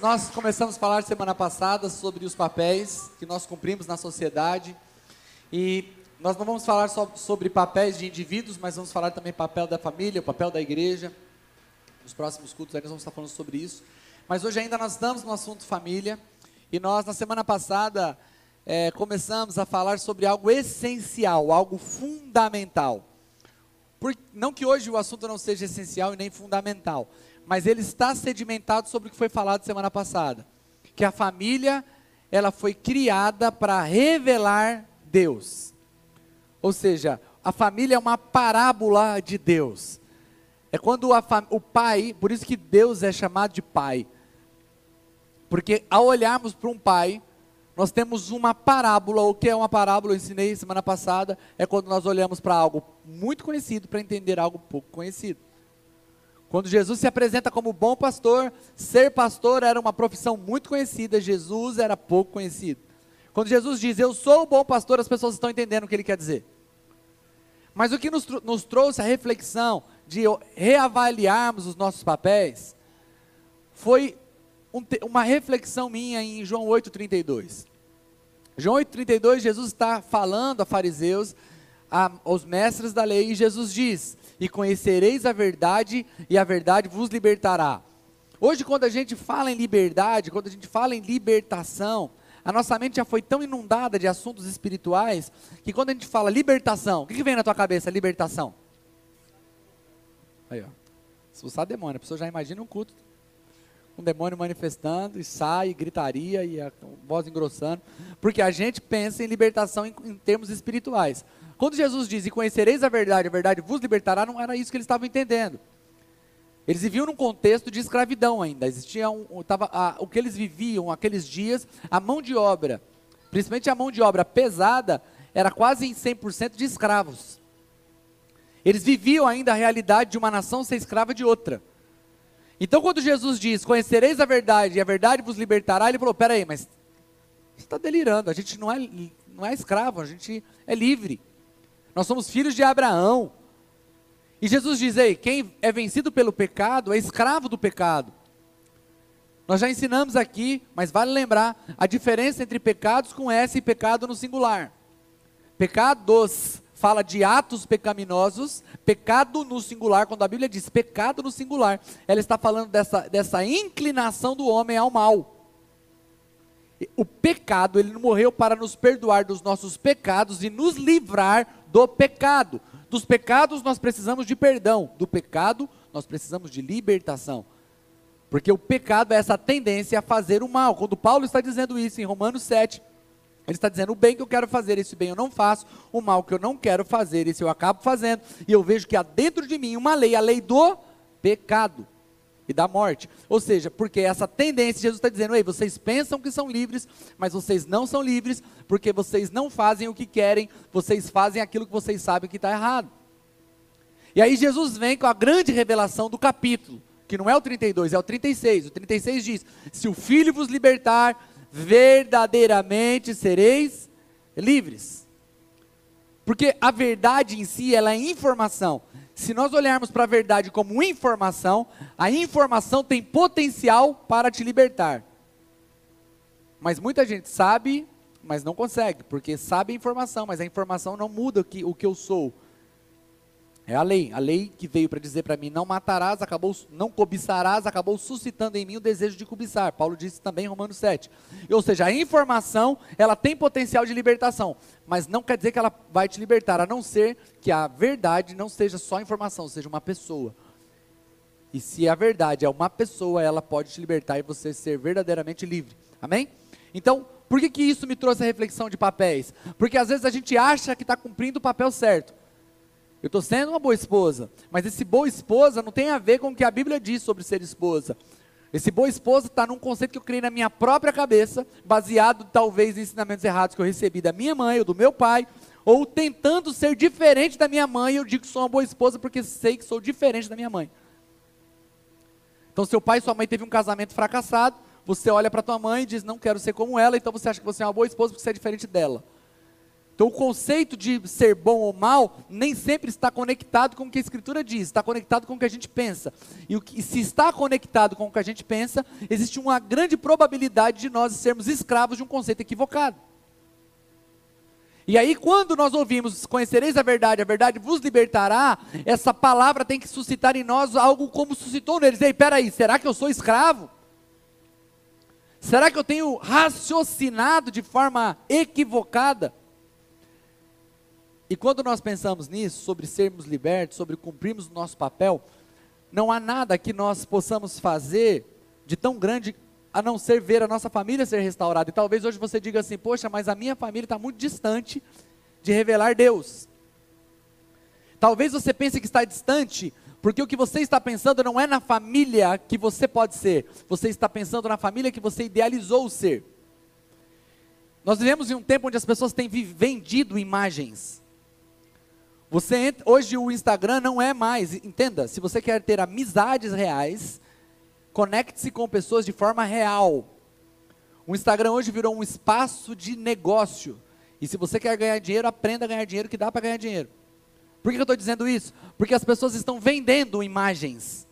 nós começamos a falar semana passada sobre os papéis que nós cumprimos na sociedade. E nós não vamos falar só sobre papéis de indivíduos, mas vamos falar também papel da família, papel da igreja. Nos próximos cultos aí nós vamos estar falando sobre isso. Mas hoje ainda nós estamos no assunto família. E nós, na semana passada, é, começamos a falar sobre algo essencial, algo fundamental. Por, não que hoje o assunto não seja essencial e nem fundamental, mas ele está sedimentado sobre o que foi falado semana passada, que a família ela foi criada para revelar Deus. Ou seja, a família é uma parábola de Deus. É quando o pai, por isso que Deus é chamado de pai. Porque ao olharmos para um pai, nós temos uma parábola. O que é uma parábola? Eu ensinei semana passada. É quando nós olhamos para algo muito conhecido para entender algo pouco conhecido. Quando Jesus se apresenta como bom pastor, ser pastor era uma profissão muito conhecida, Jesus era pouco conhecido. Quando Jesus diz, Eu sou o bom pastor, as pessoas estão entendendo o que ele quer dizer. Mas o que nos, nos trouxe a reflexão de reavaliarmos os nossos papéis foi um, uma reflexão minha em João 8,32. João 8,32, Jesus está falando a fariseus, a, aos mestres da lei, e Jesus diz: e conhecereis a verdade, e a verdade vos libertará. Hoje, quando a gente fala em liberdade, quando a gente fala em libertação, a nossa mente já foi tão inundada de assuntos espirituais, que quando a gente fala libertação, o que, vem na tua cabeça? Libertação. Aí, ó. Expulsar demônio. A pessoa já imagina um culto. Um demônio manifestando, e sai, gritaria, e a voz engrossando. Porque a gente pensa em libertação em, em termos espirituais. Quando Jesus diz, e conhecereis a verdade, a verdade vos libertará, não era isso que eles estavam entendendo. Eles viviam num contexto de escravidão ainda. Existia um, tava, a, o que eles viviam aqueles dias, a mão de obra, principalmente a mão de obra pesada, era quase em 100% de escravos. Eles viviam ainda a realidade de uma nação ser escrava de outra. Então, quando Jesus diz: Conhecereis a verdade e a verdade vos libertará, ele falou: Peraí, mas você está delirando. A gente não é, não é escravo, a gente é livre. Nós somos filhos de Abraão. E Jesus diz: Ei, quem é vencido pelo pecado é escravo do pecado. Nós já ensinamos aqui, mas vale lembrar a diferença entre pecados com S e pecado no singular. Pecados fala de atos pecaminosos, pecado no singular, quando a Bíblia diz pecado no singular, ela está falando dessa, dessa inclinação do homem ao mal. O pecado, ele não morreu para nos perdoar dos nossos pecados e nos livrar do pecado. Dos pecados nós precisamos de perdão, do pecado nós precisamos de libertação. Porque o pecado é essa tendência a fazer o mal. Quando Paulo está dizendo isso em Romanos 7, ele está dizendo: o bem que eu quero fazer, esse bem eu não faço, o mal que eu não quero fazer, esse eu acabo fazendo, e eu vejo que há dentro de mim uma lei, a lei do pecado e da morte. Ou seja, porque essa tendência, Jesus está dizendo: ei, vocês pensam que são livres, mas vocês não são livres, porque vocês não fazem o que querem, vocês fazem aquilo que vocês sabem que está errado. E aí Jesus vem com a grande revelação do capítulo, que não é o 32, é o 36. O 36 diz: Se o Filho vos libertar, verdadeiramente sereis livres. Porque a verdade em si, ela é informação se nós olharmos para a verdade como informação, a informação tem potencial para te libertar. Mas muita gente sabe, mas não consegue, porque sabe a informação, mas a informação não muda o que, o que eu sou. É a lei. A lei que veio para dizer para mim: não matarás, acabou, não cobiçarás, acabou suscitando em mim o desejo de cobiçar. Paulo disse também em Romanos 7. Ou seja, a informação, ela tem potencial de libertação, mas não quer dizer que ela vai te libertar, a não ser que a verdade não seja só informação, seja uma pessoa. E se a verdade é uma pessoa, ela pode te libertar e você ser verdadeiramente livre. Amém? Então, por que, que isso me trouxe a reflexão de papéis? Porque às vezes a gente acha que está cumprindo o papel certo. Eu estou sendo uma boa esposa, mas esse boa esposa não tem a ver com o que a Bíblia diz sobre ser esposa. Esse boa esposa está num conceito que eu criei na minha própria cabeça, baseado talvez em ensinamentos errados que eu recebi da minha mãe ou do meu pai, ou tentando ser diferente da minha mãe, eu digo que sou uma boa esposa porque sei que sou diferente da minha mãe. Então, seu pai e sua mãe teve um casamento fracassado, você olha para tua mãe e diz: "Não quero ser como ela", então você acha que você é uma boa esposa porque você é diferente dela. Então, o conceito de ser bom ou mal nem sempre está conectado com o que a Escritura diz, está conectado com o que a gente pensa. E, o que, se está conectado com o que a gente pensa, existe uma grande probabilidade de nós sermos escravos de um conceito equivocado. E aí, quando nós ouvimos, conhecereis a verdade, a verdade vos libertará, essa palavra tem que suscitar em nós algo como suscitou neles. Ei, peraí, será que eu sou escravo? Será que eu tenho raciocinado de forma equivocada? E quando nós pensamos nisso, sobre sermos libertos, sobre cumprirmos o nosso papel, não há nada que nós possamos fazer de tão grande a não ser ver a nossa família ser restaurada. E talvez hoje você diga assim: Poxa, mas a minha família está muito distante de revelar Deus. Talvez você pense que está distante, porque o que você está pensando não é na família que você pode ser, você está pensando na família que você idealizou ser. Nós vivemos em um tempo onde as pessoas têm vendido imagens. Você hoje o Instagram não é mais, entenda, se você quer ter amizades reais, conecte-se com pessoas de forma real. O Instagram hoje virou um espaço de negócio. E se você quer ganhar dinheiro, aprenda a ganhar dinheiro que dá para ganhar dinheiro. Por que eu estou dizendo isso? Porque as pessoas estão vendendo imagens,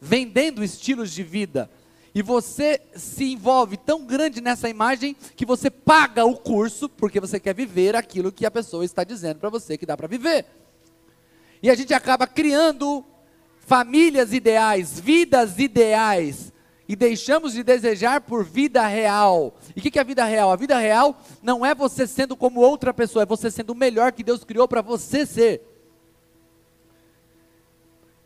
vendendo estilos de vida. E você se envolve tão grande nessa imagem que você paga o curso porque você quer viver aquilo que a pessoa está dizendo para você que dá para viver. E a gente acaba criando famílias ideais, vidas ideais, e deixamos de desejar por vida real. E o que, que é a vida real? A vida real não é você sendo como outra pessoa, é você sendo o melhor que Deus criou para você ser.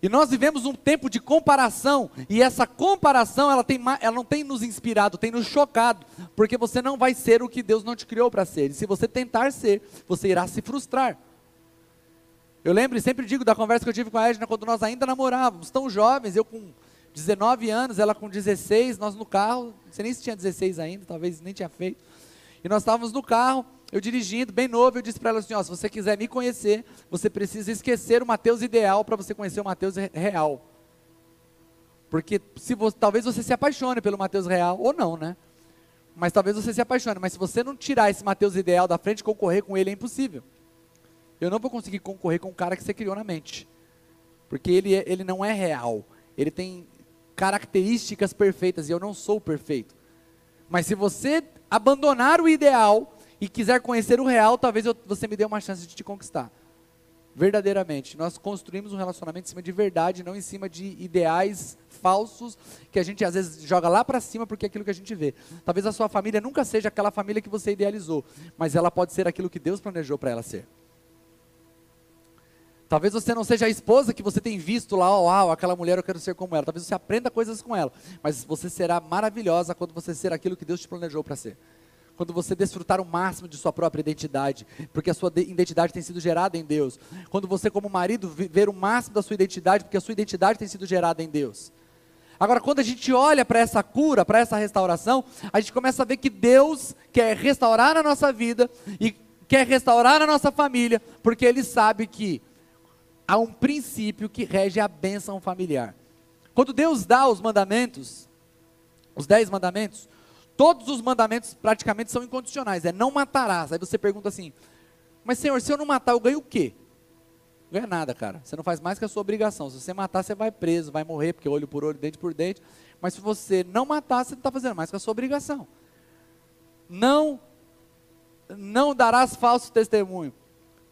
E nós vivemos um tempo de comparação, e essa comparação ela, tem, ela não tem nos inspirado, tem nos chocado, porque você não vai ser o que Deus não te criou para ser. E se você tentar ser, você irá se frustrar. Eu lembro e sempre digo da conversa que eu tive com a Edna quando nós ainda namorávamos, tão jovens, eu com 19 anos, ela com 16, nós no carro, não sei nem se tinha 16 ainda, talvez nem tinha feito. E nós estávamos no carro, eu dirigindo, bem novo, eu disse para ela assim: ó, se você quiser me conhecer, você precisa esquecer o Mateus ideal para você conhecer o Mateus real. Porque se você, talvez você se apaixone pelo Mateus real, ou não, né? Mas talvez você se apaixone. Mas se você não tirar esse Mateus ideal da frente, concorrer com ele é impossível. Eu não vou conseguir concorrer com o cara que você criou na mente. Porque ele, é, ele não é real. Ele tem características perfeitas e eu não sou perfeito. Mas se você abandonar o ideal e quiser conhecer o real, talvez eu, você me dê uma chance de te conquistar. Verdadeiramente. Nós construímos um relacionamento em cima de verdade, não em cima de ideais falsos que a gente às vezes joga lá para cima porque é aquilo que a gente vê. Talvez a sua família nunca seja aquela família que você idealizou, mas ela pode ser aquilo que Deus planejou para ela ser. Talvez você não seja a esposa que você tem visto lá, uau, aquela mulher eu quero ser como ela. Talvez você aprenda coisas com ela, mas você será maravilhosa quando você ser aquilo que Deus te planejou para ser. Quando você desfrutar o máximo de sua própria identidade, porque a sua identidade tem sido gerada em Deus. Quando você, como marido, ver o máximo da sua identidade, porque a sua identidade tem sido gerada em Deus. Agora, quando a gente olha para essa cura, para essa restauração, a gente começa a ver que Deus quer restaurar a nossa vida e quer restaurar a nossa família, porque Ele sabe que há um princípio que rege a bênção familiar. Quando Deus dá os mandamentos, os dez mandamentos, todos os mandamentos praticamente são incondicionais, é não matarás. Aí você pergunta assim, mas Senhor, se eu não matar, eu ganho o quê? Não ganha nada, cara. Você não faz mais que a sua obrigação. Se você matar, você vai preso, vai morrer, porque olho por olho, dente por dente. Mas se você não matar, você não está fazendo mais que a sua obrigação. Não, não darás falso testemunho.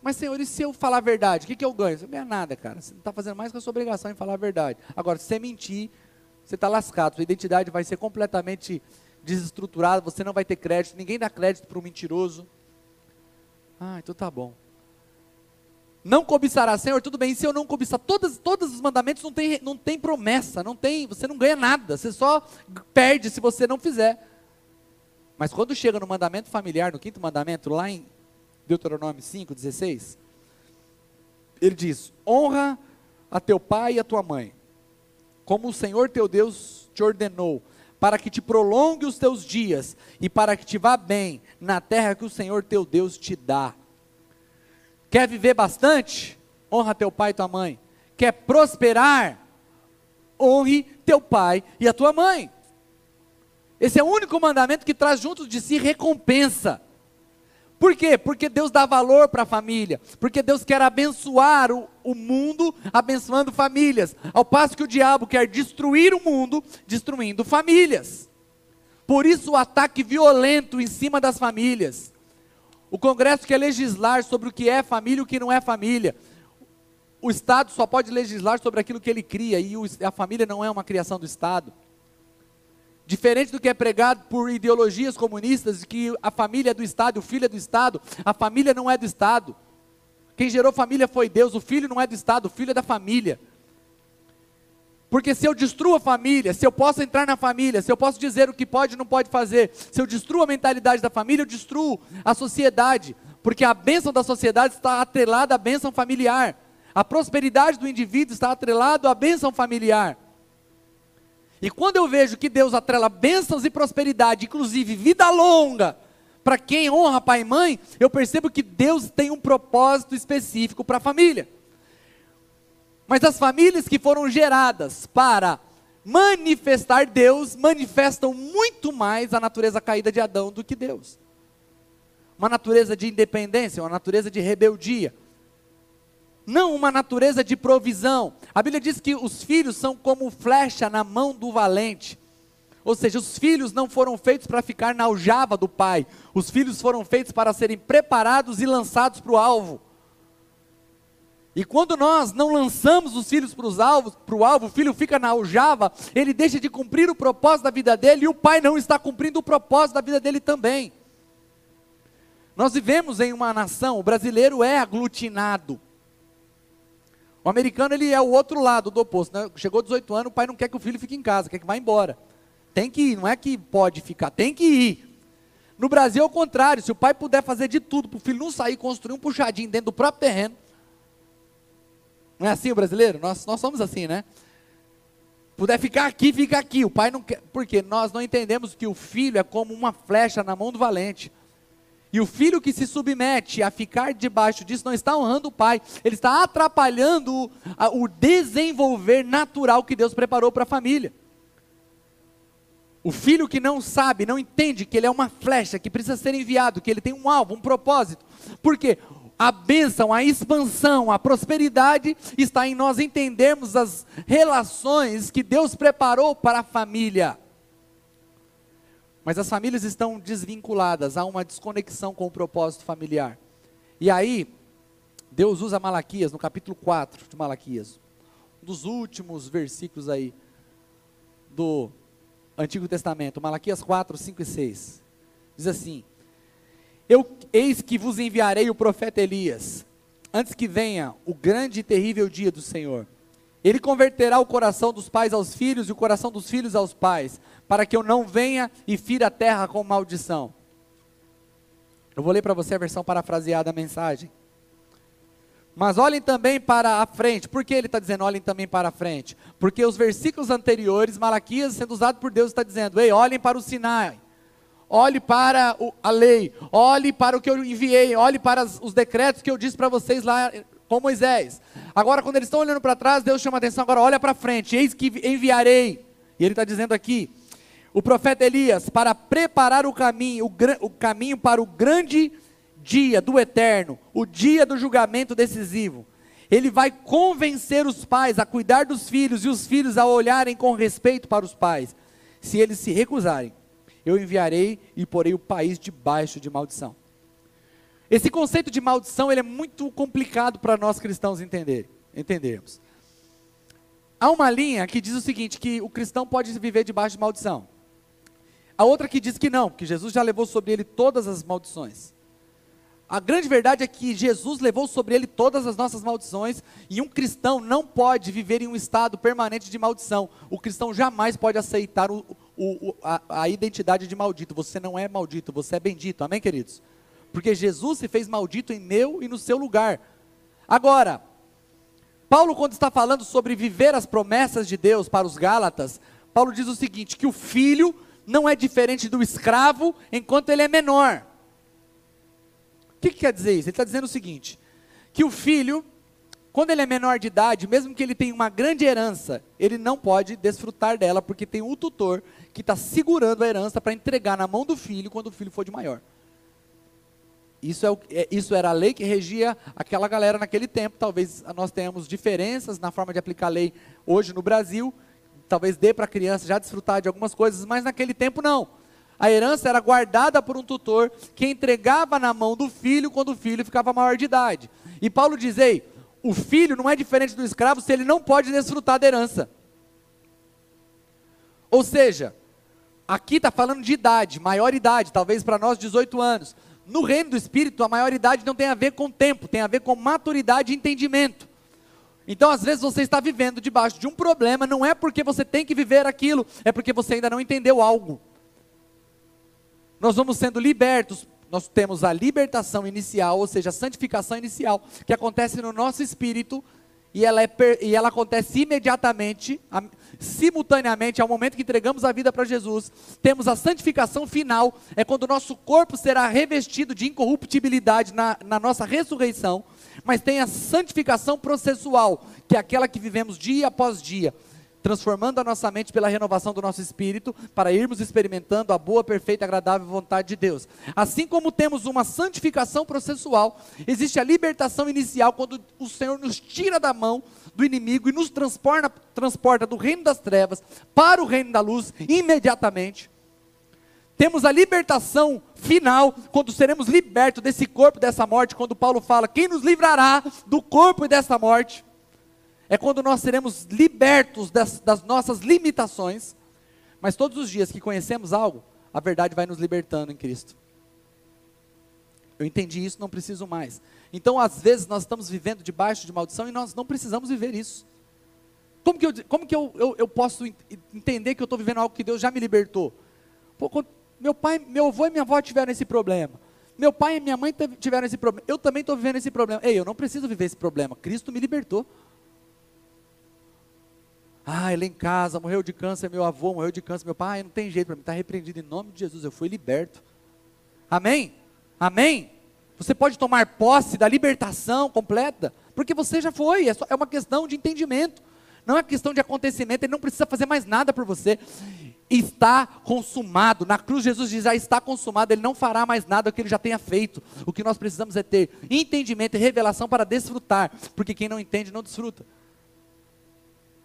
Mas, Senhor, e se eu falar a verdade? O que, que eu ganho? Você não ganha nada, cara. Você não está fazendo mais que a sua obrigação em falar a verdade. Agora, se você mentir, você está lascado. Sua identidade vai ser completamente desestruturada. Você não vai ter crédito. Ninguém dá crédito para um mentiroso. Ah, então tá bom. Não cobiçará, Senhor, tudo bem. E se eu não cobiçar, todos, todos os mandamentos não tem, não tem promessa, não tem, você não ganha nada. Você só perde se você não fizer. Mas quando chega no mandamento familiar, no quinto mandamento, lá em Deuteronômio 5, 16, ele diz: Honra a teu pai e a tua mãe, como o Senhor teu Deus te ordenou, para que te prolongue os teus dias e para que te vá bem na terra que o Senhor teu Deus te dá. Quer viver bastante? Honra teu pai e tua mãe. Quer prosperar? Honre teu pai e a tua mãe. Esse é o único mandamento que traz junto de si recompensa. Por quê? Porque Deus dá valor para a família. Porque Deus quer abençoar o, o mundo, abençoando famílias. Ao passo que o diabo quer destruir o mundo, destruindo famílias. Por isso o ataque violento em cima das famílias. O Congresso quer legislar sobre o que é família e o que não é família. O Estado só pode legislar sobre aquilo que ele cria, e a família não é uma criação do Estado. Diferente do que é pregado por ideologias comunistas, de que a família é do Estado, o filho é do Estado, a família não é do Estado. Quem gerou família foi Deus, o filho não é do Estado, o filho é da família. Porque se eu destruo a família, se eu posso entrar na família, se eu posso dizer o que pode e não pode fazer, se eu destruo a mentalidade da família, eu destruo a sociedade. Porque a bênção da sociedade está atrelada à bênção familiar. A prosperidade do indivíduo está atrelada à bênção familiar. E quando eu vejo que Deus atrela bênçãos e prosperidade, inclusive vida longa, para quem honra pai e mãe, eu percebo que Deus tem um propósito específico para a família. Mas as famílias que foram geradas para manifestar Deus, manifestam muito mais a natureza caída de Adão do que Deus. Uma natureza de independência, uma natureza de rebeldia. Não uma natureza de provisão. A Bíblia diz que os filhos são como flecha na mão do valente. Ou seja, os filhos não foram feitos para ficar na aljava do pai. Os filhos foram feitos para serem preparados e lançados para o alvo. E quando nós não lançamos os filhos para o alvo, alvo, o filho fica na aljava, ele deixa de cumprir o propósito da vida dele e o pai não está cumprindo o propósito da vida dele também. Nós vivemos em uma nação, o brasileiro é aglutinado. O americano ele é o outro lado do oposto. Né? Chegou 18 anos, o pai não quer que o filho fique em casa, quer que vá embora. Tem que ir, não é que pode ficar, tem que ir. No Brasil é o contrário, se o pai puder fazer de tudo para o filho não sair, construir um puxadinho dentro do próprio terreno, não é assim o brasileiro? Nós, nós somos assim, né? Puder ficar aqui, fica aqui. O pai não quer. Porque nós não entendemos que o filho é como uma flecha na mão do valente. E o filho que se submete a ficar debaixo disso não está honrando o pai, ele está atrapalhando o, o desenvolver natural que Deus preparou para a família. O filho que não sabe, não entende que ele é uma flecha que precisa ser enviado, que ele tem um alvo, um propósito. Por quê? a bênção, a expansão, a prosperidade está em nós entendermos as relações que Deus preparou para a família. Mas as famílias estão desvinculadas, há uma desconexão com o propósito familiar. E aí, Deus usa Malaquias, no capítulo 4 de Malaquias, um dos últimos versículos aí do Antigo Testamento, Malaquias 4, 5 e 6. Diz assim: eu, eis que vos enviarei o profeta Elias, antes que venha o grande e terrível dia do Senhor. Ele converterá o coração dos pais aos filhos e o coração dos filhos aos pais, para que eu não venha e fira a terra com maldição. Eu vou ler para você a versão parafraseada da mensagem. Mas olhem também para a frente. Por que ele está dizendo olhem também para a frente? Porque os versículos anteriores, Malaquias, sendo usado por Deus, está dizendo: Ei, olhem para o Sinai olhe para a lei, olhe para o que eu enviei, olhe para os decretos que eu disse para vocês lá com Moisés. Agora, quando eles estão olhando para trás, Deus chama atenção, agora olha para frente, eis que enviarei. E ele está dizendo aqui, o profeta Elias, para preparar o caminho, o, o caminho para o grande dia do eterno, o dia do julgamento decisivo. Ele vai convencer os pais a cuidar dos filhos e os filhos a olharem com respeito para os pais, se eles se recusarem eu enviarei e porei o país debaixo de maldição. Esse conceito de maldição ele é muito complicado para nós cristãos entender, entendermos. Há uma linha que diz o seguinte, que o cristão pode viver debaixo de maldição. A outra que diz que não, que Jesus já levou sobre ele todas as maldições. A grande verdade é que Jesus levou sobre ele todas as nossas maldições e um cristão não pode viver em um estado permanente de maldição. O cristão jamais pode aceitar o, o, a, a identidade de maldito. Você não é maldito, você é bendito. Amém, queridos? Porque Jesus se fez maldito em meu e no seu lugar. Agora, Paulo, quando está falando sobre viver as promessas de Deus para os Gálatas, Paulo diz o seguinte: que o filho não é diferente do escravo enquanto ele é menor. O que, que quer dizer isso? Ele está dizendo o seguinte: que o filho, quando ele é menor de idade, mesmo que ele tenha uma grande herança, ele não pode desfrutar dela, porque tem um tutor que está segurando a herança para entregar na mão do filho quando o filho for de maior. Isso, é o, é, isso era a lei que regia aquela galera naquele tempo. Talvez nós tenhamos diferenças na forma de aplicar a lei hoje no Brasil. Talvez dê para a criança já desfrutar de algumas coisas, mas naquele tempo não. A herança era guardada por um tutor que entregava na mão do filho quando o filho ficava maior de idade. E Paulo diz: Ei, o filho não é diferente do escravo se ele não pode desfrutar da herança. Ou seja, aqui está falando de idade, maior idade, talvez para nós 18 anos. No reino do Espírito, a maioridade não tem a ver com tempo, tem a ver com maturidade e entendimento. Então, às vezes, você está vivendo debaixo de um problema, não é porque você tem que viver aquilo, é porque você ainda não entendeu algo. Nós vamos sendo libertos, nós temos a libertação inicial, ou seja, a santificação inicial, que acontece no nosso espírito, e ela, é, e ela acontece imediatamente, simultaneamente ao momento que entregamos a vida para Jesus, temos a santificação final, é quando o nosso corpo será revestido de incorruptibilidade na, na nossa ressurreição, mas tem a santificação processual, que é aquela que vivemos dia após dia, transformando a nossa mente pela renovação do nosso espírito, para irmos experimentando a boa, perfeita agradável vontade de Deus. Assim como temos uma santificação processual, existe a libertação inicial, quando o Senhor nos tira da mão do inimigo e nos transporta, transporta do reino das trevas para o reino da luz imediatamente. Temos a libertação final, quando seremos libertos desse corpo, dessa morte, quando Paulo fala: quem nos livrará do corpo e dessa morte? É quando nós seremos libertos das, das nossas limitações, mas todos os dias que conhecemos algo, a verdade vai nos libertando em Cristo. Eu entendi isso, não preciso mais. Então, às vezes, nós estamos vivendo debaixo de maldição e nós não precisamos viver isso. Como que eu, como que eu, eu, eu posso entender que eu estou vivendo algo que Deus já me libertou? Pô, meu pai, meu avô e minha avó tiveram esse problema. Meu pai e minha mãe tiveram esse problema. Eu também estou vivendo esse problema. Ei, eu não preciso viver esse problema. Cristo me libertou. Ah, ele é em casa, morreu de câncer, meu avô morreu de câncer, meu pai, não tem jeito para mim, está repreendido em nome de Jesus, eu fui liberto. Amém? Amém? Você pode tomar posse da libertação completa, porque você já foi, é, só, é uma questão de entendimento, não é questão de acontecimento, ele não precisa fazer mais nada por você. Está consumado, na cruz Jesus diz: já está consumado, ele não fará mais nada que ele já tenha feito. O que nós precisamos é ter entendimento e revelação para desfrutar, porque quem não entende não desfruta.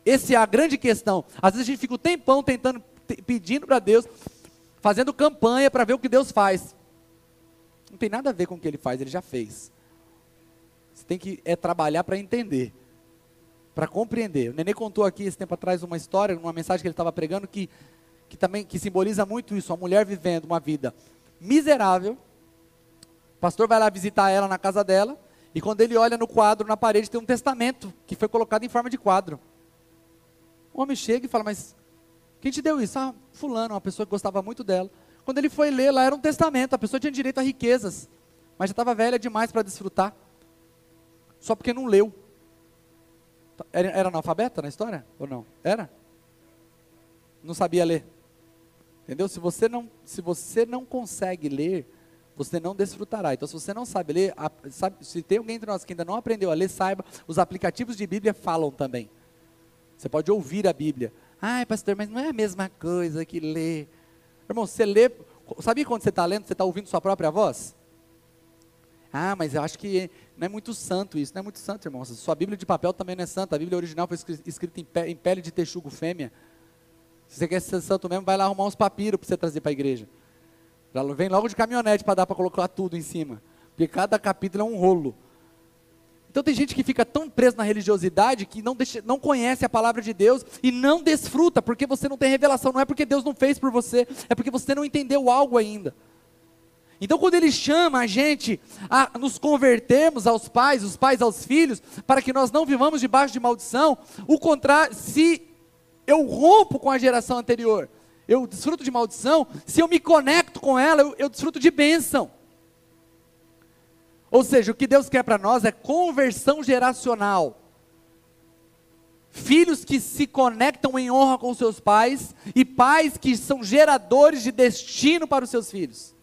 Essa é a grande questão. Às vezes a gente fica o um tempão tentando, pedindo para Deus, fazendo campanha para ver o que Deus faz. Não tem nada a ver com o que Ele faz, Ele já fez. Você tem que é trabalhar para entender, para compreender. O Nenê contou aqui esse tempo atrás uma história, uma mensagem que ele estava pregando que, que também que simboliza muito isso. A mulher vivendo uma vida miserável. O pastor vai lá visitar ela na casa dela e quando ele olha no quadro na parede tem um testamento que foi colocado em forma de quadro. O homem chega e fala, mas quem te deu isso? Ah, fulano, uma pessoa que gostava muito dela. Quando ele foi ler, lá era um testamento, a pessoa tinha direito a riquezas, mas já estava velha demais para desfrutar. Só porque não leu. Era, era analfabeta na história? Ou não? Era? Não sabia ler. Entendeu? Se você não, se você não consegue ler, você não desfrutará. Então, se você não sabe ler, a, sabe, se tem alguém entre nós que ainda não aprendeu a ler, saiba, os aplicativos de Bíblia falam também. Você pode ouvir a Bíblia. Ai, pastor, mas não é a mesma coisa que ler. Irmão, você lê. Sabia quando você está lendo, você está ouvindo sua própria voz? Ah, mas eu acho que não é muito santo isso. Não é muito santo, irmão. Sua Bíblia de papel também não é santa. A Bíblia original foi escrita em pele de texugo fêmea. Se você quer ser santo mesmo, vai lá arrumar uns papiros para você trazer para a igreja. Vem logo de caminhonete para dar para colocar tudo em cima. Porque cada capítulo é um rolo. Então tem gente que fica tão preso na religiosidade que não, deixa, não conhece a palavra de Deus e não desfruta, porque você não tem revelação. Não é porque Deus não fez por você, é porque você não entendeu algo ainda. Então, quando Ele chama a gente a nos convertermos aos pais, os pais aos filhos, para que nós não vivamos debaixo de maldição, o contrário, se eu rompo com a geração anterior, eu desfruto de maldição, se eu me conecto com ela, eu, eu desfruto de bênção. Ou seja, o que Deus quer para nós é conversão geracional. Filhos que se conectam em honra com seus pais e pais que são geradores de destino para os seus filhos.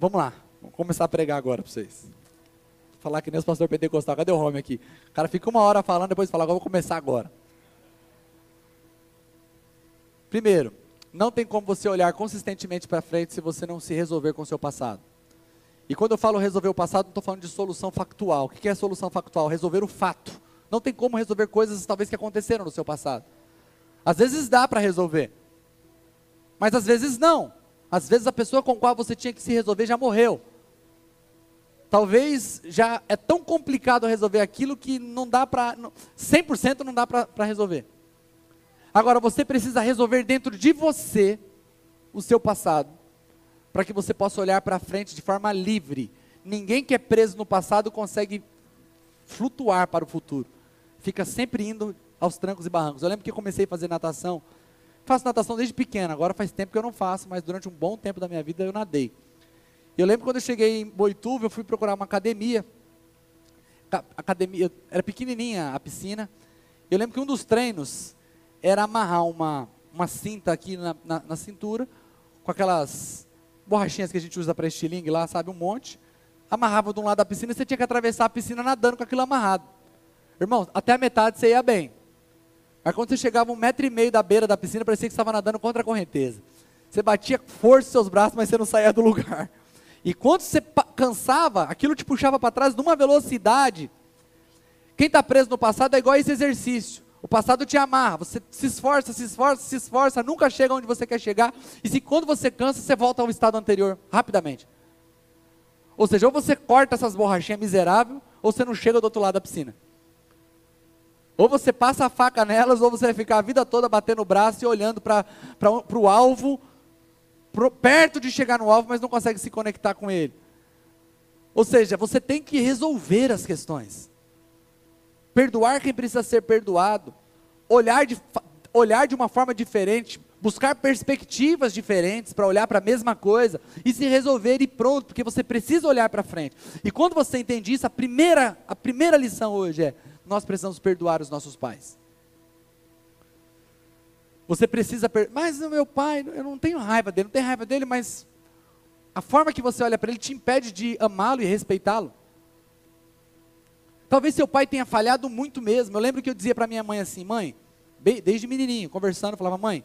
Vamos lá, vamos começar a pregar agora para vocês. Falar que nem os pastor pentecostal. Cadê o homem aqui? O cara fica uma hora falando, depois fala, agora vou começar agora. Primeiro, não tem como você olhar consistentemente para frente se você não se resolver com o seu passado. E quando eu falo resolver o passado, não estou falando de solução factual. O que é solução factual? Resolver o fato. Não tem como resolver coisas talvez que aconteceram no seu passado. Às vezes dá para resolver, mas às vezes não. Às vezes a pessoa com a qual você tinha que se resolver já morreu. Talvez já é tão complicado resolver aquilo que não dá para. 100% não dá para resolver. Agora você precisa resolver dentro de você o seu passado, para que você possa olhar para frente de forma livre. Ninguém que é preso no passado consegue flutuar para o futuro. Fica sempre indo aos trancos e barrancos. Eu lembro que eu comecei a fazer natação. Faço natação desde pequena, agora faz tempo que eu não faço, mas durante um bom tempo da minha vida eu nadei. Eu lembro quando eu cheguei em Boituva, eu fui procurar uma academia. Academia, era pequenininha a piscina. Eu lembro que um dos treinos era amarrar uma, uma cinta aqui na, na, na cintura, com aquelas borrachinhas que a gente usa para estilingue lá, sabe, um monte. Amarrava de um lado da piscina e você tinha que atravessar a piscina nadando com aquilo amarrado. Irmão, até a metade você ia bem. Mas quando você chegava um metro e meio da beira da piscina, parecia que estava nadando contra a correnteza. Você batia força nos seus braços, mas você não saía do lugar. E quando você cansava, aquilo te puxava para trás numa velocidade. Quem está preso no passado é igual a esse exercício. O passado te amarra, você se esforça, se esforça, se esforça, nunca chega onde você quer chegar. E se quando você cansa, você volta ao estado anterior, rapidamente. Ou seja, ou você corta essas borrachinhas miserável, ou você não chega do outro lado da piscina. Ou você passa a faca nelas, ou você vai ficar a vida toda batendo o braço e olhando para o alvo, pro, perto de chegar no alvo, mas não consegue se conectar com ele. Ou seja, você tem que resolver as questões. Perdoar quem precisa ser perdoado. Olhar de, olhar de uma forma diferente. Buscar perspectivas diferentes para olhar para a mesma coisa e se resolver e pronto, porque você precisa olhar para frente. E quando você entende isso, a primeira, a primeira lição hoje é: nós precisamos perdoar os nossos pais. Você precisa, per... mas o meu pai, eu não tenho raiva dele, não tenho raiva dele, mas a forma que você olha para ele te impede de amá-lo e respeitá-lo. Talvez seu pai tenha falhado muito mesmo. Eu lembro que eu dizia para minha mãe assim, mãe, desde menininho, conversando, eu falava, mãe,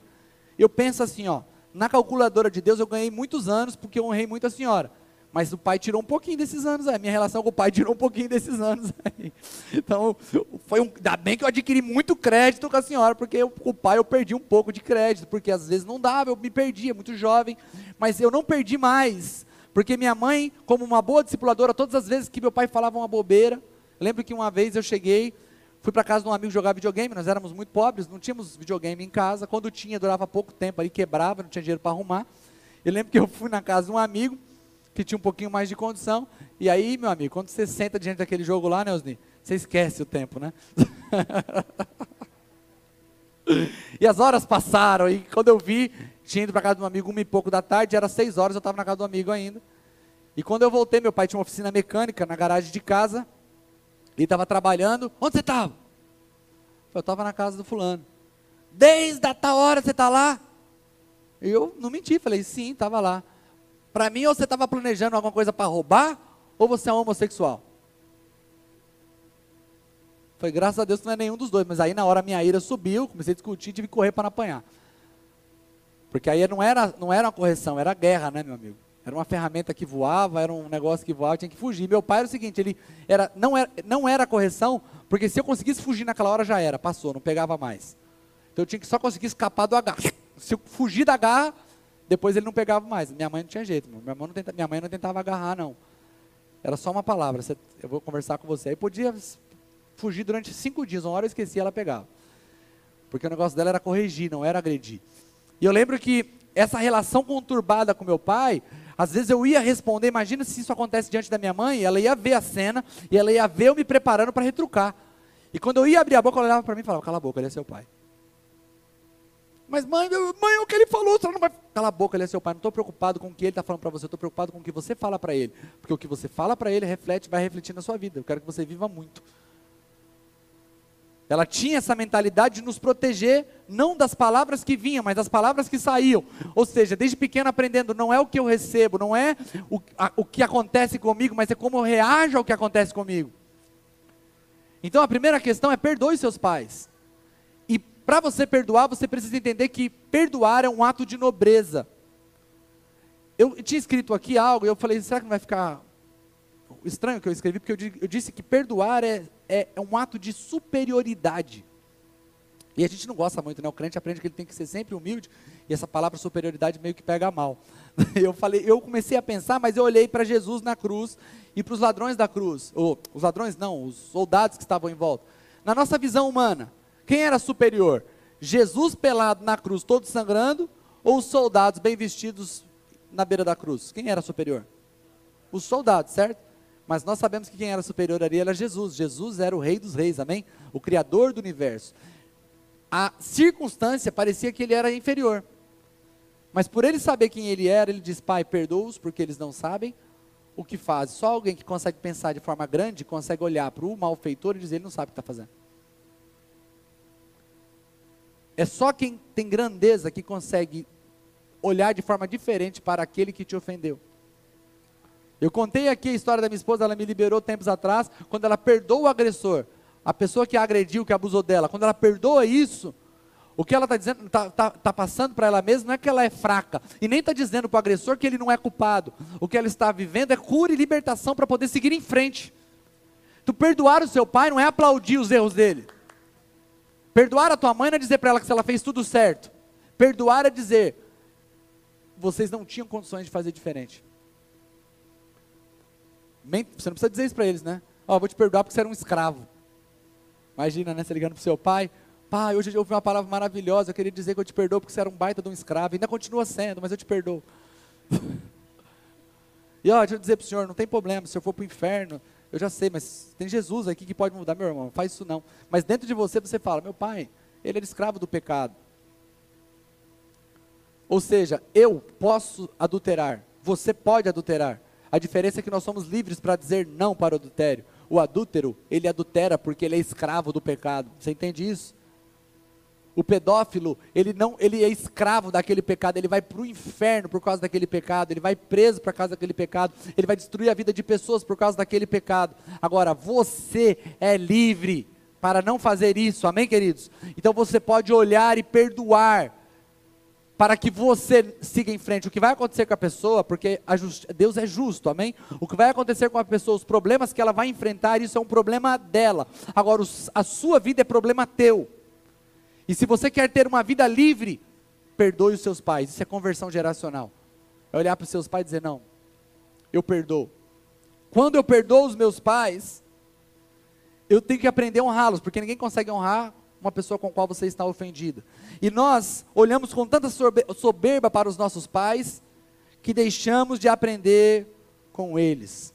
eu penso assim, ó, na calculadora de Deus eu ganhei muitos anos porque eu honrei muito a senhora. Mas o pai tirou um pouquinho desses anos aí. Minha relação com o pai tirou um pouquinho desses anos aí. Então, foi um, ainda bem que eu adquiri muito crédito com a senhora, porque eu, com o pai eu perdi um pouco de crédito, porque às vezes não dava, eu me perdia, muito jovem. Mas eu não perdi mais, porque minha mãe, como uma boa discipuladora, todas as vezes que meu pai falava uma bobeira, lembro que uma vez eu cheguei, fui para casa de um amigo jogar videogame, nós éramos muito pobres, não tínhamos videogame em casa, quando tinha durava pouco tempo, aí quebrava, não tinha dinheiro para arrumar. Eu lembro que eu fui na casa de um amigo, que tinha um pouquinho mais de condição. E aí, meu amigo, quando você senta diante daquele jogo lá, né, Osni? Você esquece o tempo, né? e as horas passaram, e quando eu vi, tinha ido para casa de um amigo uma e pouco da tarde, era seis horas, eu estava na casa do amigo ainda. E quando eu voltei, meu pai tinha uma oficina mecânica na garagem de casa, e estava trabalhando. Onde você estava? Eu estava na casa do fulano. Desde a tal hora você está lá? Eu não menti, falei, sim, estava lá. Para mim, ou você estava planejando alguma coisa para roubar, ou você é homossexual. Foi graças a Deus que não é nenhum dos dois, mas aí na hora minha ira subiu, comecei a discutir, tive que correr para apanhar. Porque aí não era, não era uma correção, era guerra, né, meu amigo? Era uma ferramenta que voava, era um negócio que voava, tinha que fugir. Meu pai era o seguinte, ele era, não, era, não era correção, porque se eu conseguisse fugir naquela hora já era, passou, não pegava mais. Então eu tinha que só conseguir escapar do agarro. Se eu fugir da garra, depois ele não pegava mais. Minha mãe não tinha jeito. Minha mãe não, minha mãe não tentava agarrar, não. Era só uma palavra. Você, eu vou conversar com você. Aí podia fugir durante cinco dias. Uma hora eu esquecia, ela pegava. Porque o negócio dela era corrigir, não era agredir. E eu lembro que essa relação conturbada com meu pai, às vezes eu ia responder, imagina se isso acontece diante da minha mãe, ela ia ver a cena e ela ia ver eu me preparando para retrucar. E quando eu ia abrir a boca, ela olhava para mim e falava: Cala a boca, ele é seu pai. Mas mãe, mãe, o que ele falou, você não vai. Cala a boca, ele é seu pai. Não estou preocupado com o que ele está falando para você, estou preocupado com o que você fala para ele. Porque o que você fala para ele reflete, vai refletir na sua vida. Eu quero que você viva muito. Ela tinha essa mentalidade de nos proteger, não das palavras que vinham, mas das palavras que saíam. Ou seja, desde pequeno aprendendo, não é o que eu recebo, não é o, a, o que acontece comigo, mas é como eu reajo ao que acontece comigo. Então a primeira questão é perdoe seus pais para você perdoar, você precisa entender que perdoar é um ato de nobreza. Eu tinha escrito aqui algo e eu falei, será que não vai ficar estranho que eu escrevi, porque eu, eu disse que perdoar é, é, é, um ato de superioridade. E a gente não gosta muito, né? O crente aprende que ele tem que ser sempre humilde, e essa palavra superioridade meio que pega mal. Eu falei, eu comecei a pensar, mas eu olhei para Jesus na cruz e para os ladrões da cruz, ou os ladrões não, os soldados que estavam em volta. Na nossa visão humana, quem era superior? Jesus pelado na cruz, todo sangrando, ou os soldados bem vestidos na beira da cruz? Quem era superior? Os soldados, certo? Mas nós sabemos que quem era superior ali era Jesus. Jesus era o rei dos reis, amém? O criador do universo. A circunstância parecia que ele era inferior. Mas por ele saber quem ele era, ele diz: Pai, perdoa-os porque eles não sabem o que fazem. Só alguém que consegue pensar de forma grande consegue olhar para o malfeitor e dizer: Ele não sabe o que está fazendo. É só quem tem grandeza que consegue olhar de forma diferente para aquele que te ofendeu. Eu contei aqui a história da minha esposa, ela me liberou tempos atrás, quando ela perdoa o agressor, a pessoa que agrediu, que abusou dela, quando ela perdoa isso, o que ela está dizendo, está tá, tá passando para ela mesma não é que ela é fraca, e nem está dizendo para o agressor que ele não é culpado. O que ela está vivendo é cura e libertação para poder seguir em frente. Tu perdoar o seu pai não é aplaudir os erros dele. Perdoar a tua mãe não é dizer para ela que ela fez tudo certo. Perdoar é dizer, vocês não tinham condições de fazer diferente. Você não precisa dizer isso para eles, né? Ó, vou te perdoar porque você era um escravo. Imagina, né? Você ligando para o seu pai. Pai, hoje eu ouvi uma palavra maravilhosa. Eu queria dizer que eu te perdoo porque você era um baita de um escravo. Ainda continua sendo, mas eu te perdoo. e ó, deixa eu dizer para o senhor: não tem problema. Se eu for para o inferno, eu já sei, mas tem Jesus aqui que pode mudar, meu irmão. Não faz isso não. Mas dentro de você, você fala: meu pai, ele era escravo do pecado. Ou seja, eu posso adulterar, você pode adulterar. A diferença é que nós somos livres para dizer não para o adultério. O adúltero, ele adultera porque ele é escravo do pecado. Você entende isso? O pedófilo, ele não, ele é escravo daquele pecado, ele vai para o inferno por causa daquele pecado, ele vai preso por causa daquele pecado, ele vai destruir a vida de pessoas por causa daquele pecado. Agora, você é livre para não fazer isso, amém, queridos? Então você pode olhar e perdoar para que você siga em frente. O que vai acontecer com a pessoa, porque a. Deus é justo, amém? O que vai acontecer com a pessoa, os problemas que ela vai enfrentar, isso é um problema dela. Agora, a sua vida é problema teu. E se você quer ter uma vida livre, perdoe os seus pais. Isso é conversão geracional. É olhar para os seus pais e dizer: não, eu perdoo. Quando eu perdoo os meus pais, eu tenho que aprender a honrá-los, porque ninguém consegue honrar uma pessoa com a qual você está ofendido. E nós olhamos com tanta soberba para os nossos pais que deixamos de aprender com eles.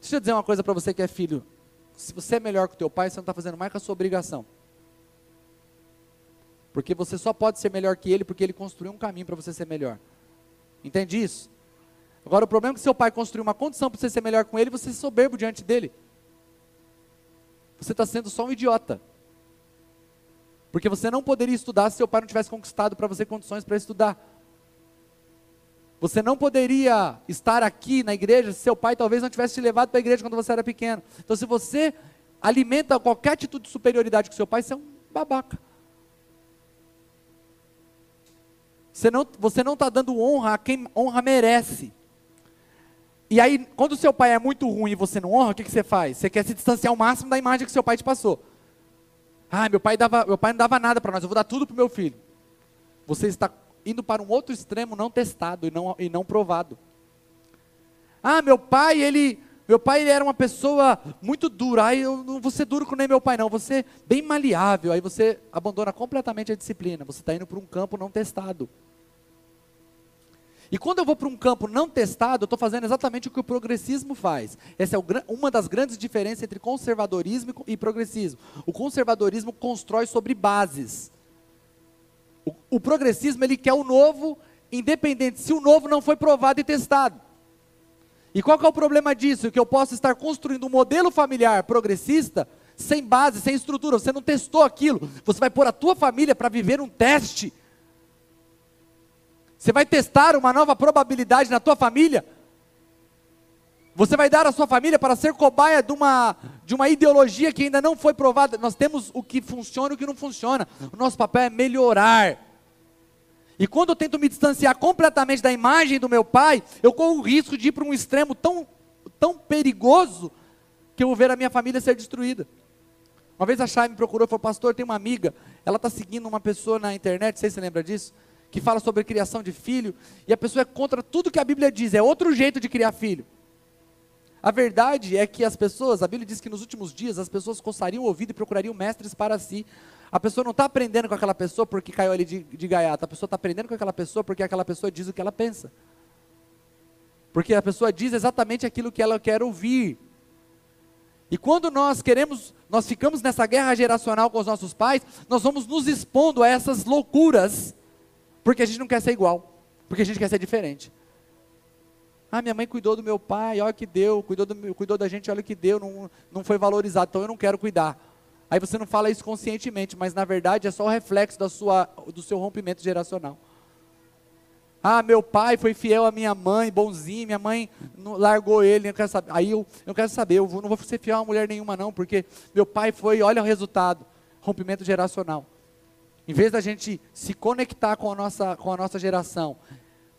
Deixa eu dizer uma coisa para você que é filho. Se você é melhor que o teu pai, você não está fazendo mais que a sua obrigação. Porque você só pode ser melhor que ele porque ele construiu um caminho para você ser melhor. Entende isso? Agora o problema é que seu pai construiu uma condição para você ser melhor com ele, você é soberbo diante dele você está sendo só um idiota. Porque você não poderia estudar se seu pai não tivesse conquistado para você condições para estudar. Você não poderia estar aqui na igreja se seu pai talvez não tivesse te levado para a igreja quando você era pequeno. Então, se você alimenta qualquer atitude de superioridade com seu pai, você é um babaca. Você não está tá dando honra a quem honra merece. E aí, quando o seu pai é muito ruim e você não honra, o que, que você faz? Você quer se distanciar ao máximo da imagem que seu pai te passou. Ah, meu pai, dava, meu pai não dava nada para nós, eu vou dar tudo para meu filho. Você está indo para um outro extremo não testado e não, e não provado. Ah, meu pai, ele, meu pai ele era uma pessoa muito dura. Aí eu não vou ser duro com nem meu pai, não. Você bem maleável. Aí você abandona completamente a disciplina. Você está indo para um campo não testado. E quando eu vou para um campo não testado, eu estou fazendo exatamente o que o progressismo faz. Essa é o, uma das grandes diferenças entre conservadorismo e progressismo. O conservadorismo constrói sobre bases. O, o progressismo ele quer o novo, independente se o novo não foi provado e testado. E qual é o problema disso? Que eu posso estar construindo um modelo familiar progressista sem base, sem estrutura. Você não testou aquilo. Você vai pôr a tua família para viver um teste você vai testar uma nova probabilidade na tua família? Você vai dar a sua família para ser cobaia de uma, de uma ideologia que ainda não foi provada. Nós temos o que funciona e o que não funciona. O nosso papel é melhorar. E quando eu tento me distanciar completamente da imagem do meu pai, eu corro o risco de ir para um extremo tão, tão perigoso que eu vou ver a minha família ser destruída. Uma vez a Chay me procurou e falou, pastor, tem uma amiga, ela está seguindo uma pessoa na internet, não sei se você lembra disso, que fala sobre criação de filho, e a pessoa é contra tudo que a Bíblia diz, é outro jeito de criar filho. A verdade é que as pessoas, a Bíblia diz que nos últimos dias as pessoas coçariam o ouvido e procurariam mestres para si. A pessoa não está aprendendo com aquela pessoa porque caiu ali de, de gaiata, a pessoa está aprendendo com aquela pessoa porque aquela pessoa diz o que ela pensa. Porque a pessoa diz exatamente aquilo que ela quer ouvir. E quando nós queremos, nós ficamos nessa guerra geracional com os nossos pais, nós vamos nos expondo a essas loucuras, porque a gente não quer ser igual, porque a gente quer ser diferente. Ah, minha mãe cuidou do meu pai, olha que deu, cuidou, do, cuidou da gente, olha que deu, não, não foi valorizado, então eu não quero cuidar. Aí você não fala isso conscientemente, mas na verdade é só o reflexo da sua, do seu rompimento geracional. Ah, meu pai foi fiel à minha mãe, bonzinho, minha mãe largou ele, quero saber. Aí eu, eu quero saber, eu não vou ser fiel a mulher nenhuma não, porque meu pai foi, olha o resultado, rompimento geracional. Em vez da gente se conectar com a nossa, com a nossa geração,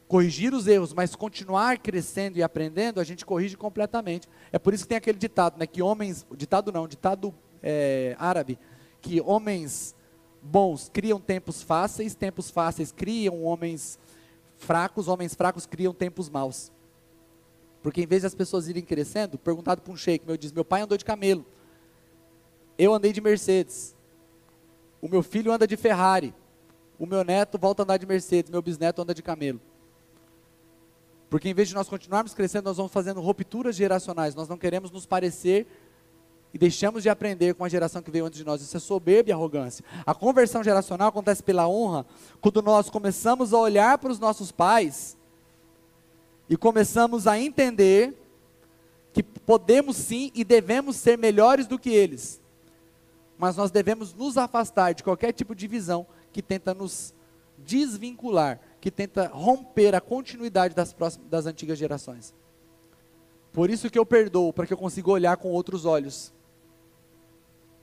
corrigir os erros, mas continuar crescendo e aprendendo, a gente corrige completamente. É por isso que tem aquele ditado, né, que homens, ditado não, ditado é, árabe, que homens bons criam tempos fáceis, tempos fáceis criam homens fracos, homens fracos criam tempos maus. Porque em vez de as pessoas irem crescendo, perguntado para um sheik, meu diz, meu pai andou de camelo. Eu andei de Mercedes. O meu filho anda de Ferrari. O meu neto volta a andar de Mercedes, meu bisneto anda de camelo. Porque em vez de nós continuarmos crescendo, nós vamos fazendo rupturas geracionais. Nós não queremos nos parecer e deixamos de aprender com a geração que veio antes de nós. Isso é soberba e arrogância. A conversão geracional acontece pela honra quando nós começamos a olhar para os nossos pais e começamos a entender que podemos sim e devemos ser melhores do que eles. Mas nós devemos nos afastar de qualquer tipo de visão que tenta nos desvincular, que tenta romper a continuidade das, próximas, das antigas gerações. Por isso que eu perdoo, para que eu consiga olhar com outros olhos.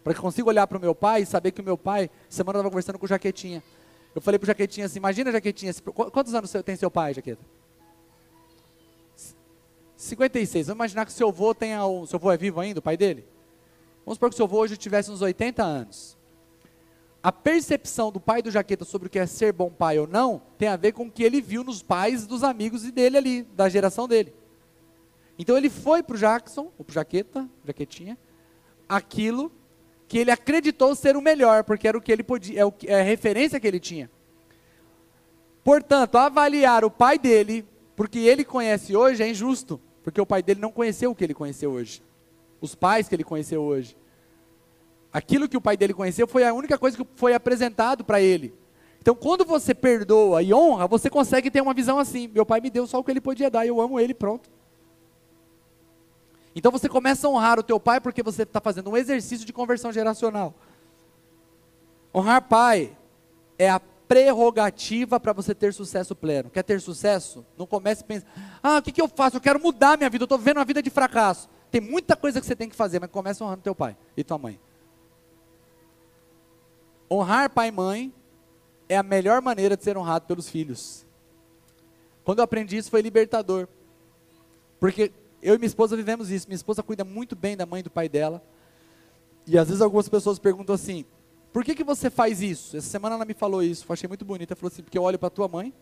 Para que eu consiga olhar para o meu pai e saber que o meu pai, semana eu estava conversando com o Jaquetinha. Eu falei para o Jaquetinha assim, imagina Jaquetinha, quantos anos tem seu pai, Jaqueta? 56. Vamos imaginar que seu avô tenha, o seu avô é vivo ainda, o pai dele? Vamos supor que seu avô hoje tivesse uns 80 anos. A percepção do pai do Jaqueta sobre o que é ser bom pai ou não, tem a ver com o que ele viu nos pais dos amigos dele ali, da geração dele. Então ele foi para o Jackson, ou para o Jaqueta, Jaquetinha, aquilo que ele acreditou ser o melhor, porque era o que ele podia, é, o, é a referência que ele tinha. Portanto, avaliar o pai dele, porque ele conhece hoje, é injusto, porque o pai dele não conheceu o que ele conheceu hoje. Os pais que ele conheceu hoje. Aquilo que o pai dele conheceu foi a única coisa que foi apresentado para ele. Então, quando você perdoa e honra, você consegue ter uma visão assim: meu pai me deu só o que ele podia dar, eu amo ele, pronto. Então você começa a honrar o teu pai porque você está fazendo um exercício de conversão geracional. Honrar pai é a prerrogativa para você ter sucesso pleno. Quer ter sucesso? Não comece a pensar, ah, o que, que eu faço? Eu quero mudar minha vida, eu estou vivendo uma vida de fracasso. Tem muita coisa que você tem que fazer, mas comece honrando teu pai e tua mãe. Honrar pai e mãe é a melhor maneira de ser honrado pelos filhos. Quando eu aprendi isso foi libertador. Porque eu e minha esposa vivemos isso. Minha esposa cuida muito bem da mãe e do pai dela. E às vezes algumas pessoas perguntam assim: por que, que você faz isso? Essa semana ela me falou isso, eu achei muito bonita. Ela falou assim: porque eu olho para tua mãe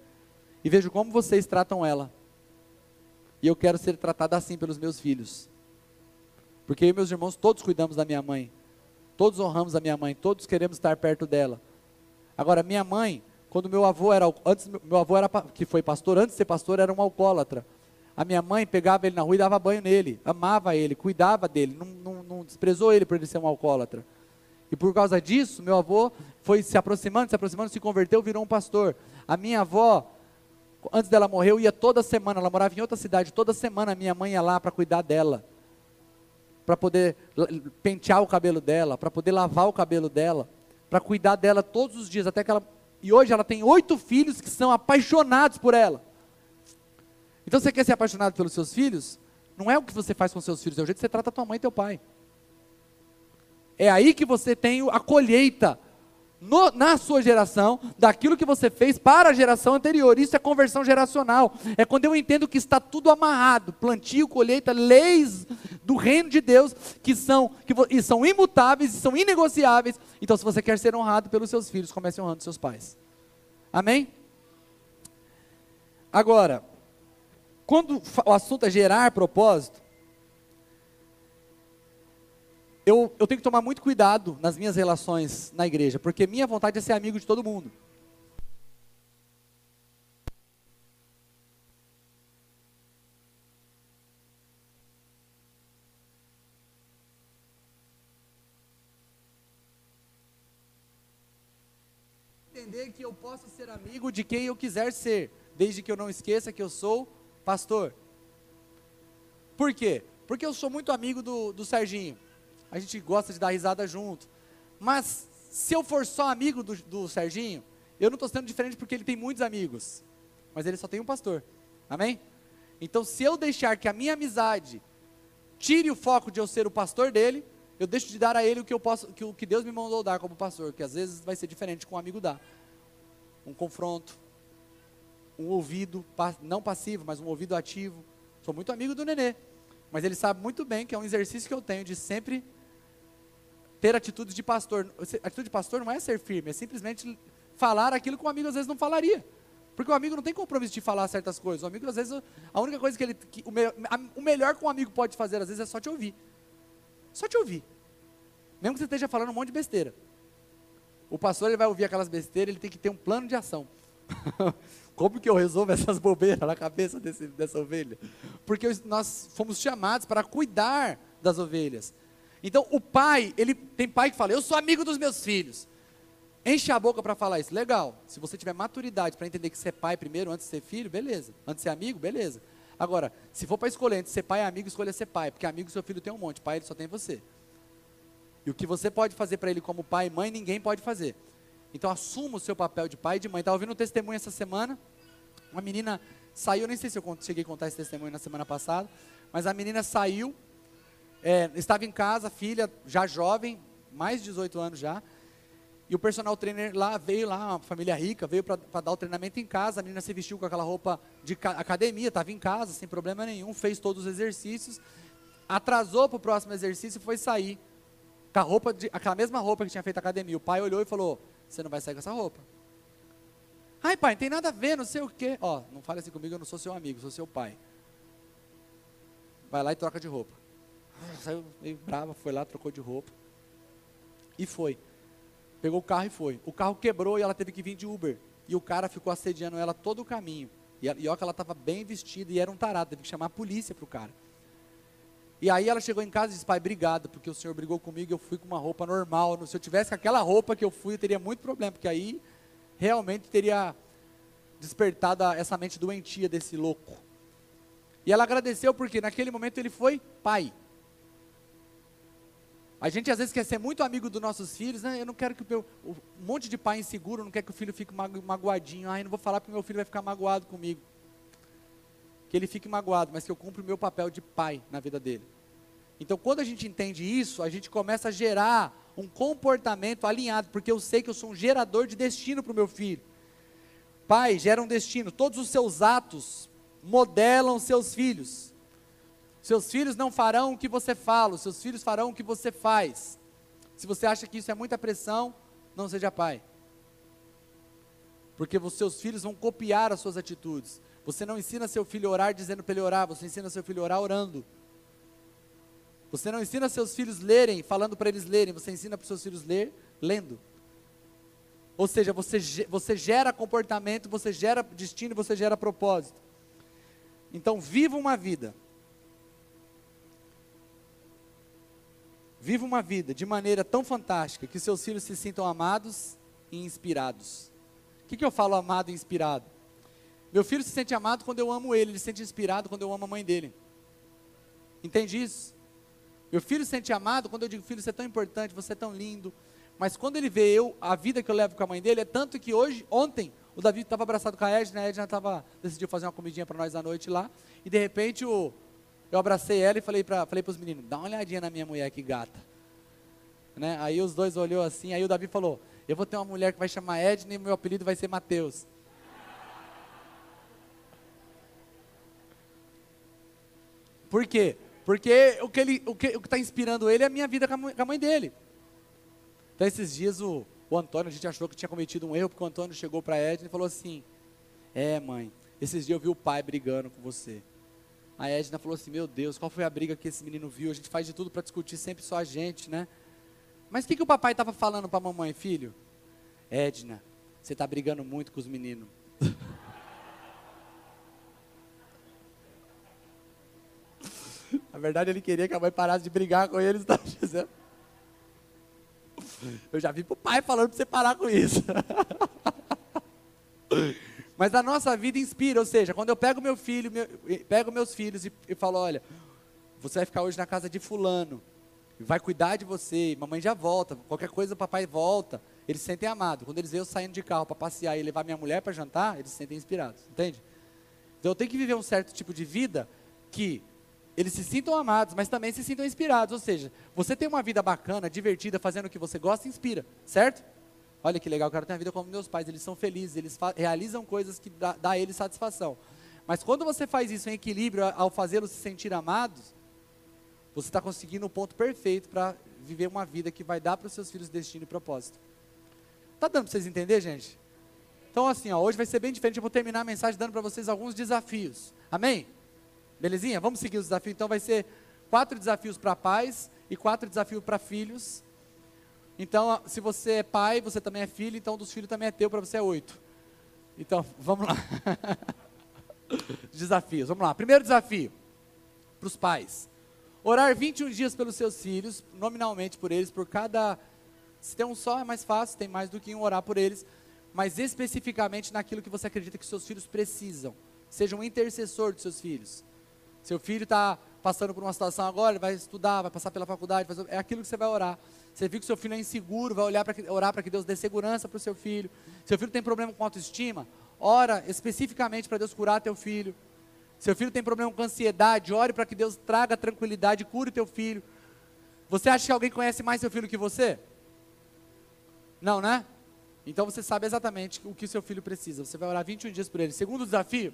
e vejo como vocês tratam ela. E eu quero ser tratada assim pelos meus filhos. Porque eu e meus irmãos todos cuidamos da minha mãe. Todos honramos a minha mãe, todos queremos estar perto dela. Agora, minha mãe, quando meu avô era, antes meu avô era que foi pastor, antes de ser pastor era um alcoólatra. A minha mãe pegava ele na rua e dava banho nele, amava ele, cuidava dele, não, não, não desprezou ele por ele ser um alcoólatra. E por causa disso, meu avô foi se aproximando, se aproximando, se converteu, virou um pastor. A minha avó, antes dela morrer, eu ia toda semana, ela morava em outra cidade, toda semana a minha mãe ia lá para cuidar dela. Para poder pentear o cabelo dela, para poder lavar o cabelo dela, para cuidar dela todos os dias, até que ela. E hoje ela tem oito filhos que são apaixonados por ela. Então você quer ser apaixonado pelos seus filhos? Não é o que você faz com seus filhos, é o jeito que você trata tua mãe e teu pai. É aí que você tem a colheita no, na sua geração, daquilo que você fez para a geração anterior. Isso é conversão geracional. É quando eu entendo que está tudo amarrado, plantio, colheita, leis do reino de Deus que são, que, e são imutáveis e são inegociáveis. Então, se você quer ser honrado pelos seus filhos, comece honrando seus pais. Amém? Agora, quando o assunto é gerar propósito, eu, eu tenho que tomar muito cuidado nas minhas relações na igreja, porque minha vontade é ser amigo de todo mundo. Entender que eu posso ser amigo de quem eu quiser ser, desde que eu não esqueça que eu sou pastor. Por quê? Porque eu sou muito amigo do, do Serginho a gente gosta de dar risada junto. Mas se eu for só amigo do, do Serginho, eu não estou sendo diferente porque ele tem muitos amigos, mas ele só tem um pastor. Amém? Então, se eu deixar que a minha amizade tire o foco de eu ser o pastor dele, eu deixo de dar a ele o que eu posso, que o que Deus me mandou dar como pastor, que às vezes vai ser diferente com um amigo dá. Um confronto, um ouvido não passivo, mas um ouvido ativo. Sou muito amigo do Nenê, mas ele sabe muito bem que é um exercício que eu tenho de sempre ter atitudes de pastor. Atitude de pastor não é ser firme, é simplesmente falar aquilo que um amigo às vezes não falaria. Porque o amigo não tem compromisso de falar certas coisas. O amigo, às vezes, a única coisa que ele. Que o, me, a, o melhor que um amigo pode fazer, às vezes, é só te ouvir. Só te ouvir. Mesmo que você esteja falando um monte de besteira. O pastor ele vai ouvir aquelas besteiras, ele tem que ter um plano de ação. Como que eu resolvo essas bobeiras na cabeça desse, dessa ovelha? Porque nós fomos chamados para cuidar das ovelhas. Então, o pai, ele tem pai que fala: "Eu sou amigo dos meus filhos". Enche a boca para falar isso. Legal. Se você tiver maturidade para entender que ser pai primeiro antes de ser filho, beleza. Antes de ser amigo, beleza. Agora, se for para escolher entre ser pai e amigo, escolha ser pai, porque amigo seu filho tem um monte, pai ele só tem você. E o que você pode fazer para ele como pai e mãe, ninguém pode fazer. Então assuma o seu papel de pai e de mãe. Estava ouvindo um testemunho essa semana. Uma menina saiu, nem sei se eu cheguei a contar esse testemunho na semana passada, mas a menina saiu é, estava em casa, filha, já jovem, mais de 18 anos já. E o personal trainer lá veio lá, uma família rica, veio para dar o treinamento em casa. A menina se vestiu com aquela roupa de academia, estava em casa, sem problema nenhum, fez todos os exercícios. Atrasou para o próximo exercício e foi sair. Com a roupa, de, aquela mesma roupa que tinha feito academia. O pai olhou e falou: Você não vai sair com essa roupa. Ai, pai, não tem nada a ver, não sei o quê. Ó, não fale assim comigo, eu não sou seu amigo, sou seu pai. Vai lá e troca de roupa saiu meio brava, foi lá, trocou de roupa. E foi. Pegou o carro e foi. O carro quebrou e ela teve que vir de Uber. E o cara ficou assediando ela todo o caminho. E, e olha que ela estava bem vestida e era um tarado, teve que chamar a polícia para o cara. E aí ela chegou em casa e disse, pai, obrigado, porque o senhor brigou comigo e eu fui com uma roupa normal. Se eu tivesse aquela roupa que eu fui, eu teria muito problema, porque aí realmente teria despertado essa mente doentia desse louco. E ela agradeceu porque naquele momento ele foi pai. A gente às vezes quer ser muito amigo dos nossos filhos, né? Eu não quero que o meu, um monte de pai inseguro não quer que o filho fique magoadinho. Ai, não vou falar porque meu filho vai ficar magoado comigo. Que ele fique magoado, mas que eu cumpra o meu papel de pai na vida dele. Então, quando a gente entende isso, a gente começa a gerar um comportamento alinhado, porque eu sei que eu sou um gerador de destino para o meu filho. Pai gera um destino, todos os seus atos modelam seus filhos. Seus filhos não farão o que você fala, os seus filhos farão o que você faz. Se você acha que isso é muita pressão, não seja pai. Porque os seus filhos vão copiar as suas atitudes. Você não ensina seu filho a orar dizendo para ele orar, você ensina seu filho a orar orando. Você não ensina seus filhos lerem falando para eles lerem, você ensina para os seus filhos ler lendo. Ou seja, você, você gera comportamento, você gera destino, você gera propósito. Então, viva uma vida Viva uma vida de maneira tão fantástica que seus filhos se sintam amados e inspirados. O que, que eu falo amado e inspirado? Meu filho se sente amado quando eu amo ele, ele se sente inspirado quando eu amo a mãe dele. Entende isso? Meu filho se sente amado quando eu digo, filho, você é tão importante, você é tão lindo. Mas quando ele vê eu, a vida que eu levo com a mãe dele, é tanto que hoje, ontem, o Davi estava abraçado com a Edna, a Edna tava, decidiu fazer uma comidinha para nós à noite lá, e de repente o, eu abracei ela e falei para falei os meninos, dá uma olhadinha na minha mulher que gata. Né? Aí os dois olhou assim, aí o Davi falou, Eu vou ter uma mulher que vai chamar Edna e meu apelido vai ser Mateus. Por quê? Porque o que está inspirando ele é a minha vida com a mãe dele. Então, esses dias o, o Antônio, a gente achou que tinha cometido um erro, porque o Antônio chegou para a Edna e falou assim: É, mãe, esses dias eu vi o pai brigando com você. A Edna falou assim: Meu Deus, qual foi a briga que esse menino viu? A gente faz de tudo para discutir sempre só a gente, né? Mas o que, que o papai estava falando para a mamãe, filho? Edna, você está brigando muito com os meninos. Na verdade, ele queria que a mãe parasse de brigar com eles. Tá? Eu já vi pro pai falando para você parar com isso. Mas a nossa vida inspira, ou seja, quando eu pego meu filho, meu, pego meus filhos e, e falo, olha, você vai ficar hoje na casa de fulano, vai cuidar de você, mamãe já volta, qualquer coisa o papai volta, eles se sentem amados. Quando eles veem eu saindo de carro para passear e levar minha mulher para jantar, eles se sentem inspirados, entende? Então eu tenho que viver um certo tipo de vida que eles se sintam amados, mas também se sintam inspirados. Ou seja, você tem uma vida bacana, divertida, fazendo o que você gosta, inspira, certo? Olha que legal, eu quero ter uma vida como meus pais, eles são felizes, eles realizam coisas que dá, dá a eles satisfação. Mas quando você faz isso em equilíbrio, ao fazê-los se sentir amados, você está conseguindo o ponto perfeito para viver uma vida que vai dar para os seus filhos destino e propósito. Tá dando para vocês entenderem, gente? Então, assim, ó, hoje vai ser bem diferente. Eu vou terminar a mensagem dando para vocês alguns desafios. Amém? Belezinha? Vamos seguir os desafios. Então vai ser quatro desafios para pais e quatro desafios para filhos. Então, se você é pai, você também é filho, então dos filhos também é teu, para você é oito. Então, vamos lá. Desafios, vamos lá. Primeiro desafio, para os pais. Orar 21 dias pelos seus filhos, nominalmente por eles, por cada. Se tem um só é mais fácil, tem mais do que um orar por eles, mas especificamente naquilo que você acredita que seus filhos precisam. Seja um intercessor dos seus filhos. Seu filho está passando por uma situação agora, ele vai estudar, vai passar pela faculdade, é aquilo que você vai orar. Você viu que seu filho é inseguro, vai olhar para orar para que Deus dê segurança para o seu filho. Seu filho tem problema com autoestima, ora especificamente para Deus curar teu filho. Seu filho tem problema com ansiedade, ore para que Deus traga tranquilidade, cure teu filho. Você acha que alguém conhece mais seu filho que você? Não, né? Então você sabe exatamente o que seu filho precisa. Você vai orar 21 dias por ele. Segundo desafio,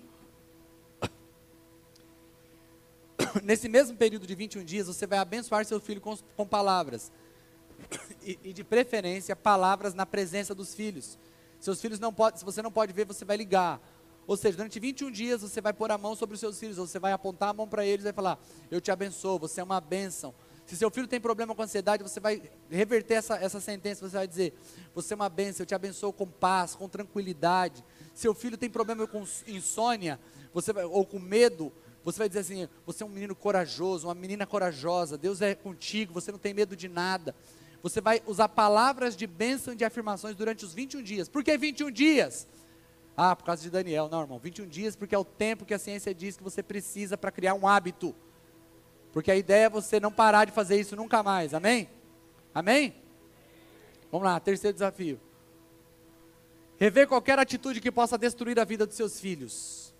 nesse mesmo período de 21 dias, você vai abençoar seu filho com, com palavras. E, e, de preferência, palavras na presença dos filhos. Seus filhos não podem, se você não pode ver, você vai ligar. Ou seja, durante 21 dias você vai pôr a mão sobre os seus filhos, você vai apontar a mão para eles e vai falar: Eu te abençoo, você é uma bênção. Se seu filho tem problema com ansiedade, você vai reverter essa, essa sentença, você vai dizer: Você é uma bênção, eu te abençoo com paz, com tranquilidade. Seu filho tem problema com insônia, você vai, ou com medo, você vai dizer assim: você é um menino corajoso, uma menina corajosa, Deus é contigo, você não tem medo de nada. Você vai usar palavras de bênção e de afirmações durante os 21 dias. Por que 21 dias? Ah, por causa de Daniel. Não, irmão, 21 dias porque é o tempo que a ciência diz que você precisa para criar um hábito. Porque a ideia é você não parar de fazer isso nunca mais. Amém? Amém? Vamos lá, terceiro desafio. Rever qualquer atitude que possa destruir a vida dos seus filhos.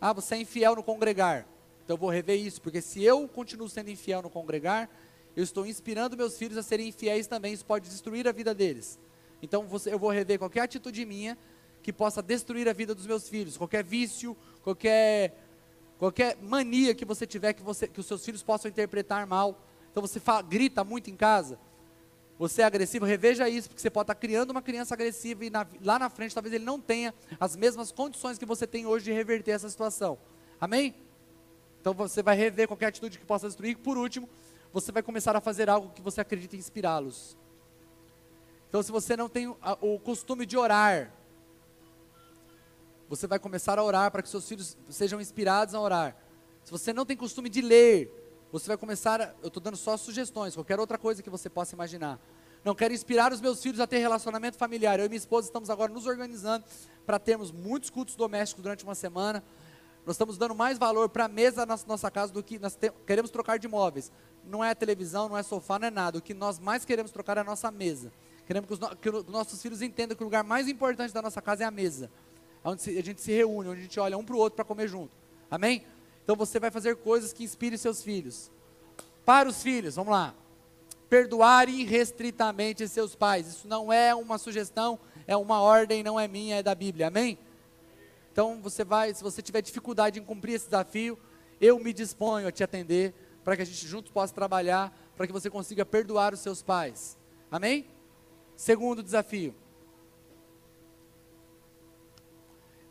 Ah, você é infiel no congregar. Então eu vou rever isso, porque se eu continuo sendo infiel no congregar, eu estou inspirando meus filhos a serem infiéis também, isso pode destruir a vida deles. Então você, eu vou rever qualquer atitude minha que possa destruir a vida dos meus filhos, qualquer vício, qualquer qualquer mania que você tiver que você que os seus filhos possam interpretar mal. Então você fala, grita muito em casa, você é agressivo, reveja isso, porque você pode estar criando uma criança agressiva e na, lá na frente talvez ele não tenha as mesmas condições que você tem hoje de reverter essa situação. Amém? Então você vai rever qualquer atitude que possa destruir. Por último, você vai começar a fazer algo que você acredita inspirá-los. Então, se você não tem o costume de orar, você vai começar a orar para que seus filhos sejam inspirados a orar. Se você não tem costume de ler, você vai começar, eu estou dando só sugestões, qualquer outra coisa que você possa imaginar. Não quero inspirar os meus filhos a ter relacionamento familiar. Eu e minha esposa estamos agora nos organizando para termos muitos cultos domésticos durante uma semana. Nós estamos dando mais valor para a mesa na nossa casa do que nós te, queremos trocar de imóveis. Não é televisão, não é sofá, não é nada. O que nós mais queremos trocar é a nossa mesa. Queremos que os, no, que os nossos filhos entendam que o lugar mais importante da nossa casa é a mesa. Onde a gente se reúne, onde a gente olha um para o outro para comer junto. Amém? Então você vai fazer coisas que inspirem seus filhos. Para os filhos, vamos lá. perdoar irrestritamente seus pais. Isso não é uma sugestão, é uma ordem, não é minha, é da Bíblia. Amém? Então você vai, se você tiver dificuldade em cumprir esse desafio, eu me disponho a te atender para que a gente juntos possa trabalhar para que você consiga perdoar os seus pais. Amém? Segundo desafio.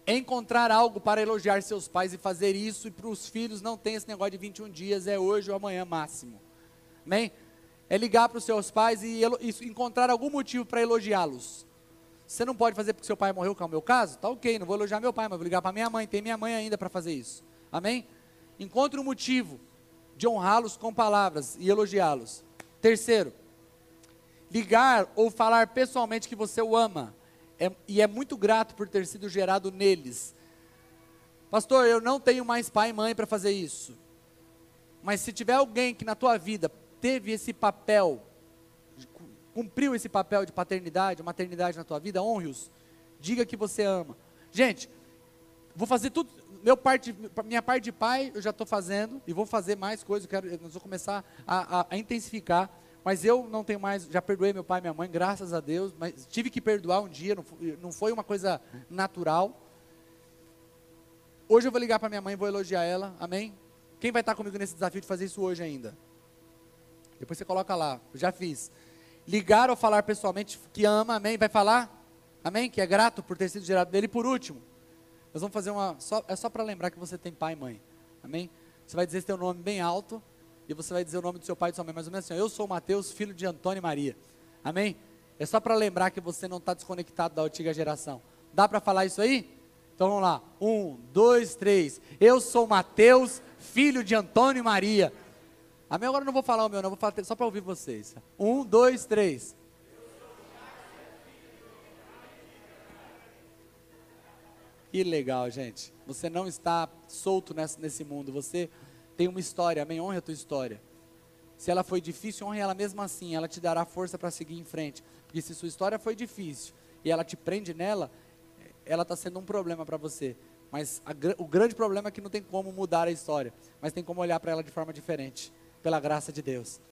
Encontrar algo para elogiar seus pais e fazer isso, e para os filhos não tem esse negócio de 21 dias, é hoje ou amanhã máximo. Amém? É ligar para os seus pais e, e encontrar algum motivo para elogiá-los. Você não pode fazer porque seu pai morreu, que é o meu caso? Tá ok, não vou elogiar meu pai, mas vou ligar para minha mãe, tem minha mãe ainda para fazer isso. Amém? Encontre um motivo de honrá-los com palavras e elogiá-los. Terceiro, ligar ou falar pessoalmente que você o ama é, e é muito grato por ter sido gerado neles. Pastor, eu não tenho mais pai e mãe para fazer isso. Mas se tiver alguém que na tua vida teve esse papel cumpriu esse papel de paternidade, maternidade na tua vida, honre-os. Diga que você ama. Gente, vou fazer tudo. Meu parte, minha parte de pai eu já estou fazendo e vou fazer mais coisas. Quero, nós vamos começar a, a, a, intensificar. Mas eu não tenho mais, já perdoei meu pai e minha mãe, graças a Deus. Mas tive que perdoar um dia, não foi, não foi uma coisa natural. Hoje eu vou ligar para minha mãe, vou elogiar ela. Amém? Quem vai estar comigo nesse desafio de fazer isso hoje ainda? Depois você coloca lá. já fiz ligar ou falar pessoalmente que ama, amém? Vai falar? Amém? Que é grato por ter sido gerado dele. E por último, nós vamos fazer uma. Só, é só para lembrar que você tem pai e mãe. Amém? Você vai dizer seu nome bem alto. E você vai dizer o nome do seu pai e sua mãe. Mais ou menos assim: Eu sou Mateus, filho de Antônio e Maria. Amém? É só para lembrar que você não está desconectado da antiga geração. Dá para falar isso aí? Então vamos lá. Um, dois, três. Eu sou Mateus, filho de Antônio e Maria. Amém? Agora eu não vou falar o meu, não, vou falar só para ouvir vocês. Um, dois, três. Que legal, gente. Você não está solto nesse, nesse mundo. Você tem uma história. Amém? Honre a tua história. Se ela foi difícil, honre ela mesmo assim. Ela te dará força para seguir em frente. Porque se sua história foi difícil e ela te prende nela, ela está sendo um problema para você. Mas a, o grande problema é que não tem como mudar a história. Mas tem como olhar para ela de forma diferente pela graça de Deus.